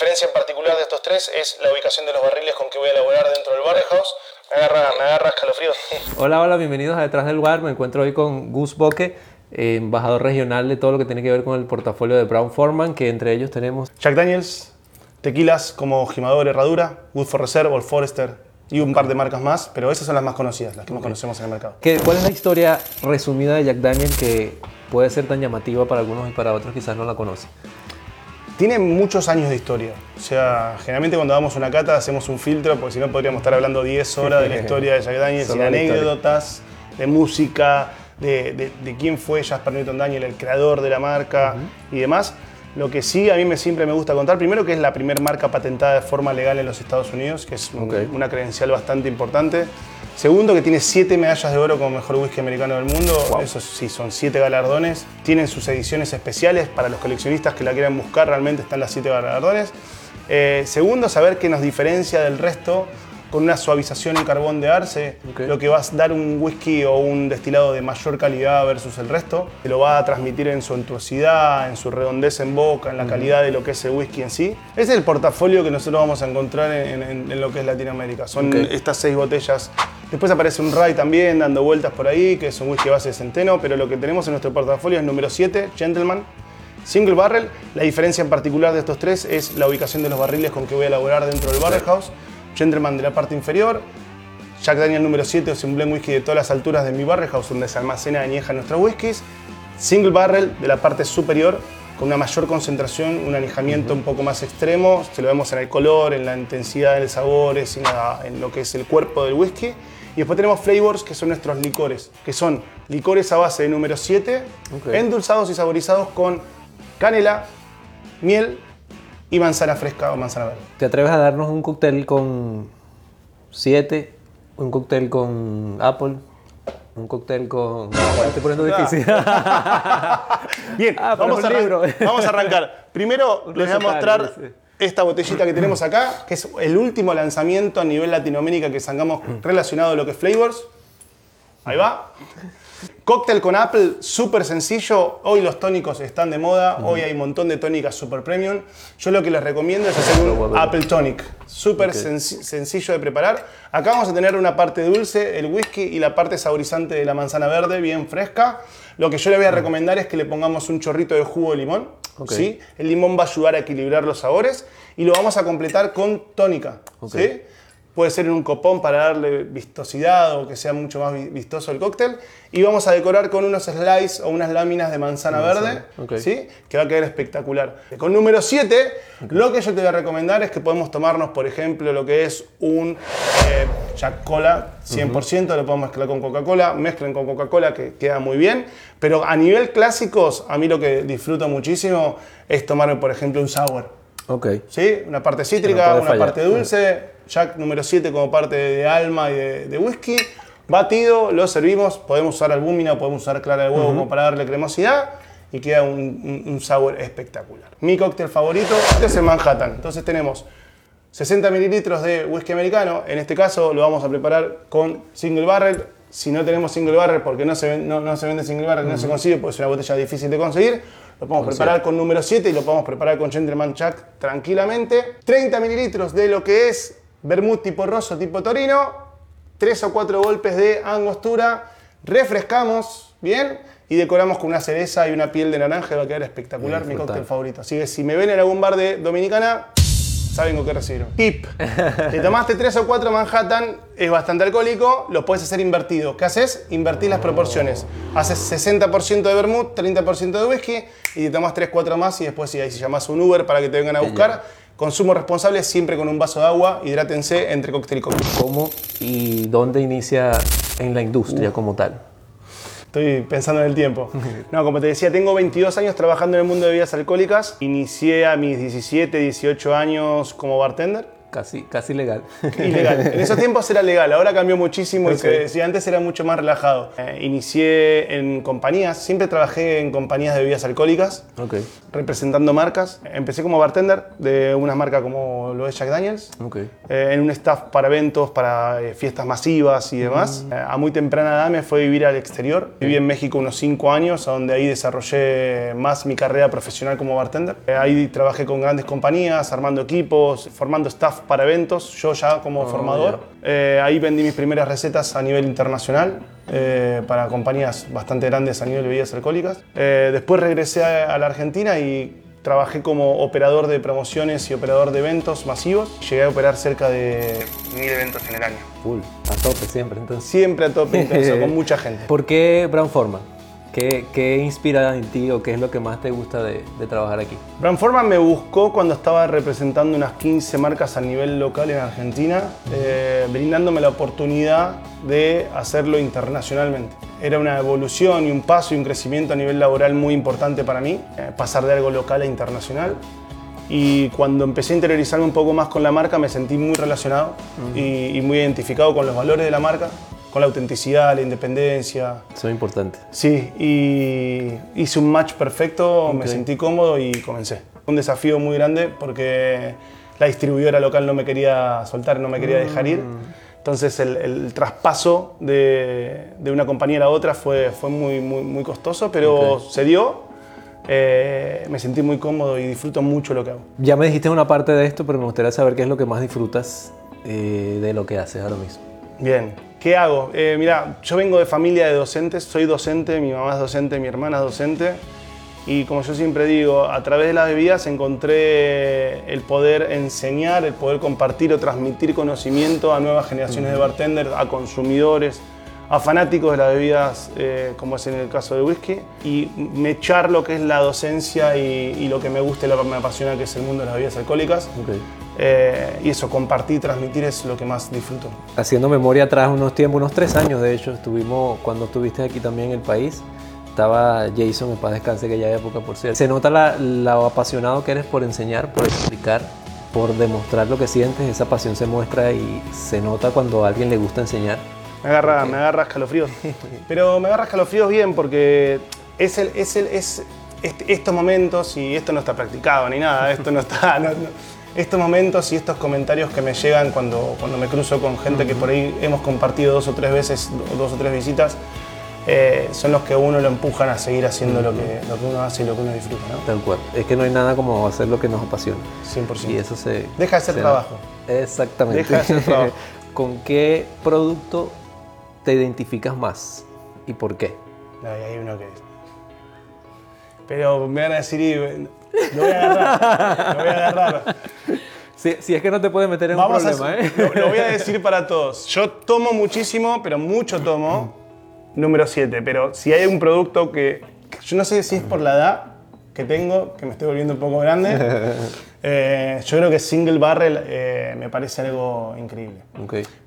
diferencia en particular de estos tres es la ubicación de los barriles con que voy a elaborar dentro del Barrehouse. Me agarra, me agarra escalofrío. Hola, hola, bienvenidos a Detrás del Lugar. Me encuentro hoy con Gus Boque, eh, embajador regional de todo lo que tiene que ver con el portafolio de Brown Forman, que entre ellos tenemos Jack Daniels, tequilas como Gimador Herradura, Good for Reserve, Old Forester y un par de marcas más, pero esas son las más conocidas, las que más conocemos en el mercado. ¿Qué- ¿Cuál es la historia resumida de Jack Daniel que puede ser tan llamativa para algunos y para otros quizás no la conocen? Tiene muchos años de historia. O sea, generalmente cuando damos una cata hacemos un filtro, porque si no podríamos estar hablando 10 horas de la historia de Jack Daniels, sin anécdotas, de música, de, de- de quién fue Jasper Newton Daniel, el creador de la marca y demás. Lo que sí a mí me, siempre me gusta contar, primero que es la primera marca patentada de forma legal en los Estados Unidos, que es un- Ok. una credencial bastante importante. Segundo, que tiene siete medallas de oro como mejor whisky americano del mundo. Eso sí, son siete galardones. Tienen sus ediciones especiales para los coleccionistas que la quieran buscar. Realmente están las siete galardones. Eh, segundo, saber que nos diferencia del resto con una suavización en carbón de arce, lo que va a dar un whisky o un destilado de mayor calidad versus el resto. Te lo va a transmitir en su untuosidad, en su redondez en boca, en la calidad de lo que es el whisky en sí. Ese es el portafolio que nosotros vamos a encontrar en, en- en lo que es Latinoamérica. Son estas seis botellas. Después aparece un Rye también dando vueltas por ahí, que es un whisky base de centeno, pero lo que tenemos en nuestro portafolio es número 7, Gentleman. Single barrel, la diferencia en particular de estos tres es la ubicación de los barriles con que voy a elaborar dentro del barrel house. Gentleman de la parte inferior, Jack Daniel número 7 es un blend whisky de todas las alturas de mi barrel house donde se almacena y añeja nuestros whiskies. Single barrel de la parte superior con una mayor concentración, un anejamiento un poco más extremo. Se lo vemos en el color, en la intensidad de los sabores, en, la- en lo que es el cuerpo del whisky. Y después tenemos flavors que son nuestros licores, que son licores a base de número 7, Ok. endulzados y saborizados con canela, miel y manzana fresca o manzana verde. ¿Te atreves a darnos un cóctel con 7, un cóctel con Apple, un cóctel con... Me estoy poniendo difícil. Bien, Ah, pero vamos, es a un arran- libro. vamos a arrancar. Primero Un les voy a recetario, mostrar. Esta botellita que tenemos acá, que es el último lanzamiento a nivel Latinoamérica que sacamos relacionado a lo que es flavors. Ahí va. Cóctel con Apple, súper sencillo. Hoy los tónicos están de moda. Hoy hay un montón de tónicas super premium. Yo lo que les recomiendo es hacer un. Apple Tonic. Súper sencillo de preparar. Acá vamos a tener una parte dulce, el whisky, y la parte saborizante de la manzana verde, bien fresca. Lo que yo le voy a recomendar es que le pongamos un chorrito de jugo de limón. ¿Sí? El limón va a ayudar a equilibrar los sabores. Y lo vamos a completar con tónica. Ok. ¿sí? Puede ser en un copón para darle vistosidad o que sea mucho más vi- vistoso el cóctel. Y vamos a decorar con unos slices o unas láminas de manzana verde, ok. ¿sí? que va a quedar espectacular. Con número 7, lo que yo te voy a recomendar es que podemos tomarnos, por ejemplo, lo que es un eh, Jack Cola 100%, lo podemos mezclar con Coca-Cola, mezclen con Coca-Cola que queda muy bien. Pero a nivel clásicos, a mí lo que disfruto muchísimo es tomarme, por ejemplo, un sour. ok. ¿sí? Una parte cítrica, no una fallar. parte dulce, Jack número 7 como parte de alma y de, de whisky. Batido, lo servimos, podemos usar albúmina, podemos usar clara de huevo como para darle cremosidad y queda un, un- un sabor espectacular. Mi cóctel favorito es el Manhattan. Entonces tenemos 60 mililitros de whisky americano, en este caso lo vamos a preparar con single barrel. Si no tenemos single barrel, porque no se, no, no se vende single barrel, no se consigue, porque es una botella difícil de conseguir, lo podemos preparar con número 7 y lo podemos preparar con Gentleman Jack tranquilamente. 30 mililitros de lo que es vermut tipo rosso, tipo torino, 3 o 4 golpes de angostura, refrescamos bien y decoramos con una cereza y una piel de naranja va a quedar espectacular, mi cóctel favorito. Así que si me ven en algún bar de Dominicana, saben con qué recibieron. Tip. Te tomaste 3 o 4 Manhattan, es bastante alcohólico, lo puedes hacer invertido. ¿Qué haces? Invertís las proporciones. Haces 60% de vermut, 30% de whisky y te tomas 3, 4 más y después si ahí si llamas un Uber para que te vengan a buscar. Consumo responsable siempre con un vaso de agua, hidrátense entre cóctel y cóctel. ¿Cómo y dónde inicia en la industria como tal? Estoy pensando en el tiempo. No, como te decía, tengo 22 años trabajando en el mundo de bebidas alcohólicas. Inicié a mis 17, 18 años como bartender. Casi, casi legal. Ilegal. En esos tiempos era legal, ahora cambió muchísimo y se- si antes era mucho más relajado. Eh, inicié en compañías, siempre trabajé en compañías de bebidas alcohólicas, ok, representando marcas. Empecé como bartender de una marca como lo es Jack Daniels. ok. eh, en un staff para eventos, para eh, fiestas masivas y demás. Eh, a muy temprana edad me fue a vivir al exterior. Viví en México unos 5 años, a donde ahí desarrollé más mi carrera profesional como bartender. Eh, ahí trabajé con grandes compañías, armando equipos, formando staff para eventos, yo ya como formador. Eh, ahí vendí mis primeras recetas a nivel internacional. eh, para compañías bastante grandes a nivel de bebidas alcohólicas. Eh, después regresé a, a la Argentina y Trabajé como operador de promociones y operador de eventos masivos. Llegué a operar cerca de mil eventos en el año. Full, a tope siempre. Entonces, Siempre a tope intenso, con mucha gente. ¿por qué Brown Forman? ¿Qué, ¿Qué inspira en ti o qué es lo que más te gusta de, de trabajar aquí? Brand Forman me buscó cuando estaba representando unas 15 marcas a nivel local en Argentina, eh, brindándome la oportunidad de hacerlo internacionalmente. Era una evolución y un paso y un crecimiento a nivel laboral muy importante para mí, eh, pasar de algo local a internacional. Y cuando empecé a interiorizarme un poco más con la marca, me sentí muy relacionado y, y muy identificado con los valores de la marca, con la autenticidad, la independencia, Eso es importante. Sí, y hice un match perfecto, me sentí cómodo y comencé. Un desafío muy grande porque la distribuidora local no me quería soltar, no me quería dejar ir. Entonces el, el traspaso de, de una compañera a otra fue, fue muy, muy, muy costoso, pero se dio. Eh, me sentí muy cómodo y disfruto mucho lo que hago. Ya me dijiste una parte de esto, pero me gustaría saber qué es lo que más disfrutas eh, de lo que haces ahora mismo. Bien, ¿qué hago? Eh, mira, yo vengo de familia de docentes, soy docente, mi mamá es docente, mi hermana es docente. Y como yo siempre digo, a través de las bebidas encontré el poder enseñar, el poder compartir o transmitir conocimiento a nuevas generaciones de bartenders, a consumidores, a fanáticos de las bebidas, eh, como es en el caso de whisky, y me echar lo que es la docencia y, y lo que me gusta y lo que me apasiona, que es el mundo de las bebidas alcohólicas. Ok. Eh, y eso, compartir, transmitir es lo que más disfruto. Haciendo memoria atrás unos tiempos, unos tres años de hecho, estuvimos cuando estuviste aquí también en el país. Estaba Jason en paz descanse aquella época, por cierto. Se nota la, lo apasionado que eres por enseñar, por explicar, por demostrar lo que sientes. Esa pasión se muestra y se nota cuando a alguien le gusta enseñar. Me agarra, me agarra escalofríos. Pero me agarra escalofríos bien porque es, el, es, el, es este- estos momentos, y esto no está practicado ni nada, esto no está. no- no- estos momentos y estos comentarios que me llegan cuando, cuando me cruzo con gente que por ahí hemos compartido dos o tres veces, dos o tres visitas, eh, son los que uno lo empujan a seguir haciendo lo, que, lo que uno hace y lo que uno disfruta, ¿no? Tal cual. Es que no hay nada como hacer lo que nos apasiona. 100%. Y eso se. Deja de ser se trabajo. Exactamente. Deja de ser trabajo. ¿Con qué producto te identificas más y por qué? Ay, hay uno que. Pero me van a decir, y, lo voy a agarrar, lo voy a agarrar. Si, si es que no te puedes meter en Vamos un a problema, hacer- ¿eh? lo, lo voy a decir para todos. Yo tomo muchísimo, pero mucho tomo. Número 7. Pero si hay un producto que, que yo no sé si es por la edad que tengo, que me estoy volviendo un poco grande. eh, yo creo que single barrel eh, me parece algo increíble.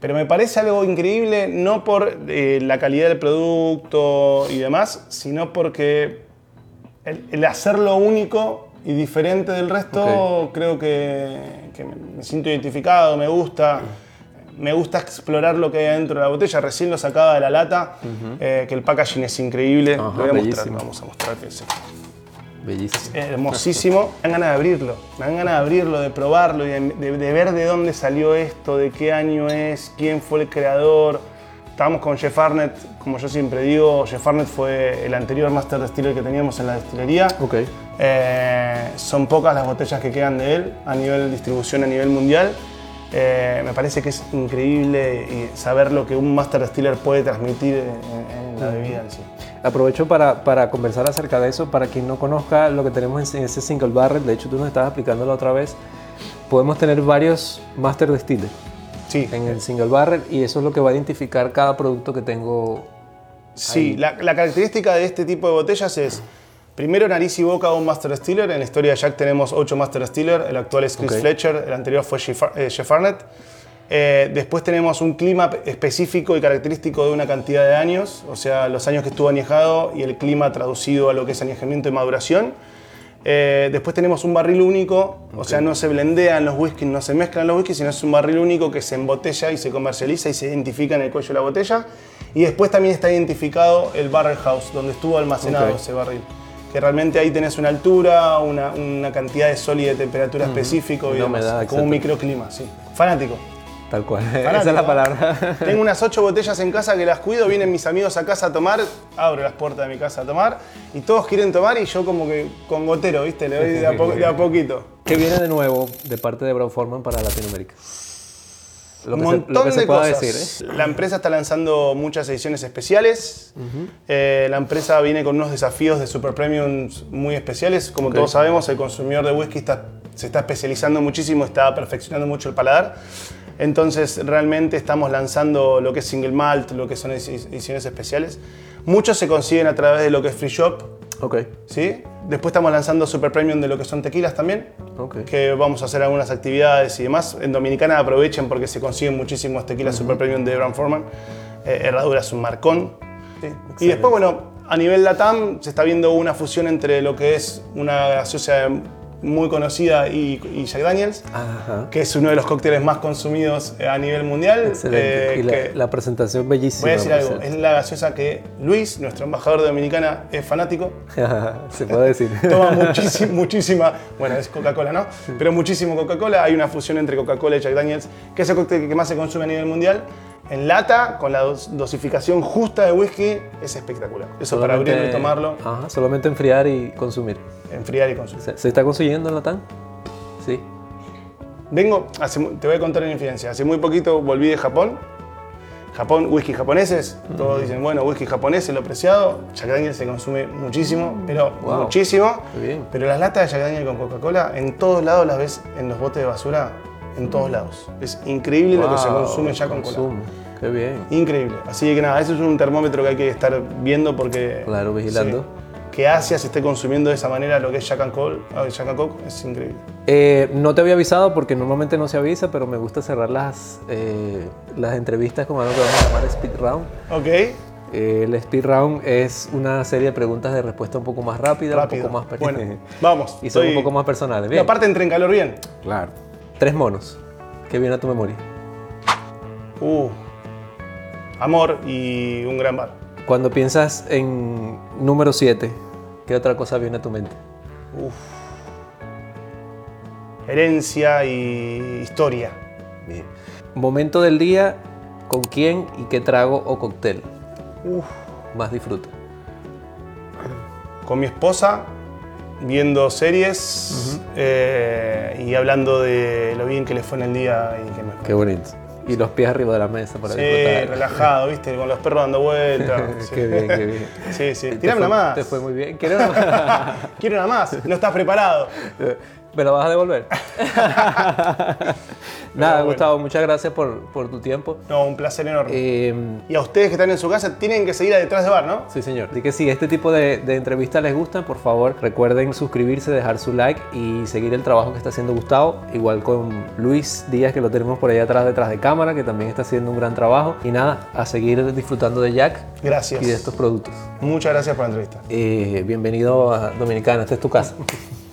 Pero me parece algo increíble no por eh, la calidad del producto y demás, sino porque el, el hacerlo único y diferente del resto creo que, que me, siento identificado, me gusta. Me gusta explorar lo que hay adentro de la botella. Recién lo sacaba de la lata, eh, que el packaging es increíble. Ajá, lo voy a mostrar, vamos a mostrar que es Bellísimo. hermosísimo. Me dan ganas de abrirlo, me dan ganas de abrirlo, de probarlo, y de, de- de ver de dónde salió esto, de qué año es, quién fue el creador. Estábamos con Jeff Arnett, como yo siempre digo, Jeff Arnett fue el anterior Master Distiller que teníamos en la destilería. Ok. Eh, son pocas las botellas que quedan de él a nivel distribución a nivel mundial. Eh, me parece que es increíble y saber lo que un Master Distiller puede transmitir en, en la bebida sí. Aprovecho para, para conversar acerca de eso. Para quien no conozca lo que tenemos en ese single barrel, de hecho tú nos estabas explicando la otra vez, podemos tener varios master distillers Sí, en el single barrel y eso es lo que va a identificar cada producto que tengo. Sí, la, la característica de este tipo de botellas es, primero nariz y boca de un Master Distiller. En la historia de Jack tenemos 8 Master Distiller, el actual es Chris. Fletcher, el anterior fue Jeff, eh, Jeff Arnett. Eh, después tenemos un clima específico y característico de una cantidad de años, o sea, los años que estuvo añejado y el clima traducido a lo que es añejamiento y maduración. Eh, después tenemos un barril único, o sea, no se blendean los whiskies, no se mezclan los whiskies, sino es un barril único que se embotella y se comercializa y se identifica en el cuello de la botella. Y después también está identificado el barrel house, donde estuvo almacenado ese barril. Que realmente ahí tenés una altura, una, una cantidad de sol y de temperatura específico y demás, como un microclima, sí. Fanático. Tal cual. Esa Fanático. es la palabra. Tengo unas ocho botellas en casa que las cuido, vienen mis amigos a casa a tomar, abro las puertas de mi casa a tomar y todos quieren tomar y yo como que con gotero, ¿viste? Le doy de a, po- de a poquito. ¿Qué viene de nuevo de parte de Brown Forman para Latinoamérica? Un montón se de cosas. decir, ¿eh? La empresa está lanzando muchas ediciones especiales. Eh, la empresa viene con unos desafíos de super premiums muy especiales. Como Ok. todos sabemos, el consumidor de whisky está- se está especializando muchísimo, está perfeccionando mucho el paladar. Entonces, realmente estamos lanzando lo que es single malt, lo que son edi- ediciones especiales. Muchos se consiguen a través de lo que es free shop. Ok, ¿sí? Después estamos lanzando super premium de lo que son tequilas también ok. que vamos a hacer algunas actividades y demás. En Dominicana aprovechen porque se consiguen muchísimos tequilas super premium de Brown Forman. Eh, Herradura es un marcón. Sí. Y después, bueno, a nivel LATAM se está viendo una fusión entre lo que es una gaseosa muy conocida y, y Jack Daniels, Ajá. que es uno de los cócteles más consumidos a nivel mundial. Excelente. eh, y la, que- la presentación bellísima. Voy a decir algo, es la gaseosa que Luis, nuestro embajador de Dominicana, es fanático. se puede decir. Toma muchísima, muchísima, bueno, es Coca-Cola, ¿no? Pero muchísimo Coca-Cola. Hay una fusión entre Coca-Cola y Jack Daniels, que es el cóctel que más se consume a nivel mundial. En lata, con la dos- dosificación justa de whisky, es espectacular. Eso para Solamente- abrirlo y tomarlo, Ajá, solamente enfriar y consumir. enfriar y consumir. ¿Se, se está consiguiendo en Latam? Sí. Vengo, hace te voy a contar una infidencia. Hace muy poquito volví de Japón. Japón, whisky japoneses. Todos dicen, bueno, whisky japonés es lo preciado. Jack Daniels se consume muchísimo, pero Wow. muchísimo. Bien. Pero las latas de Jack Daniels con Coca-Cola, en todos lados las ves en los botes de basura, en todos lados. Es increíble lo que se consume ya con cola. consumo. Qué bien. Increíble. Así que nada, eso es un termómetro que hay que estar viendo porque. Claro, vigilando. sí, que Asia se esté consumiendo de esa manera lo que es Jack and Coke, ah, Jack and Coke es increíble. Eh, no te había avisado porque normalmente no se avisa, pero me gusta cerrar las, eh, las entrevistas con algo que vamos a llamar Speed Round. Ok, Eh, el Speed Round es una serie de preguntas de respuesta un poco más rápida, rápido. un poco más Bueno, vamos. y son estoy- un poco más personales. Y Bien. aparte entra en calor bien. Claro. Tres monos. ¿Qué viene a tu memoria? Uh, amor y un gran bar. Cuando piensas en número 7, ¿qué otra cosa viene a tu mente? Herencia y historia. Bien. Momento del día, ¿con quién y qué trago o cóctel Uf. más disfruta? Con mi esposa, viendo series eh, y hablando de lo bien que le fue en el día y que me Qué bonito. Y los pies arriba de la mesa para Sí, disfrutar. relajado, ¿viste? Con los perros dando vueltas. sí. Qué bien, qué bien. Sí, sí. Tirame una más. Te fue muy bien. ¿Quieres una más? Quiero una más. No estás preparado. ¿Me la vas a devolver? Nada, bueno. Gustavo, muchas gracias por, por tu tiempo. No, un placer enorme. Eh, Y a ustedes que están en su casa tienen que seguir a detrás de bar, ¿no? sí, señor. Así que si este tipo de, de entrevistas les gustan, por favor recuerden suscribirse, dejar su like y seguir el trabajo que está haciendo Gustavo. Igual con Luis Díaz, que lo tenemos por ahí atrás, detrás de cámara, que también está haciendo un gran trabajo. Y nada, a seguir disfrutando de Jack Gracias. y de estos productos. Muchas gracias por la entrevista. Eh, bienvenido a Dominicana, esta es tu casa.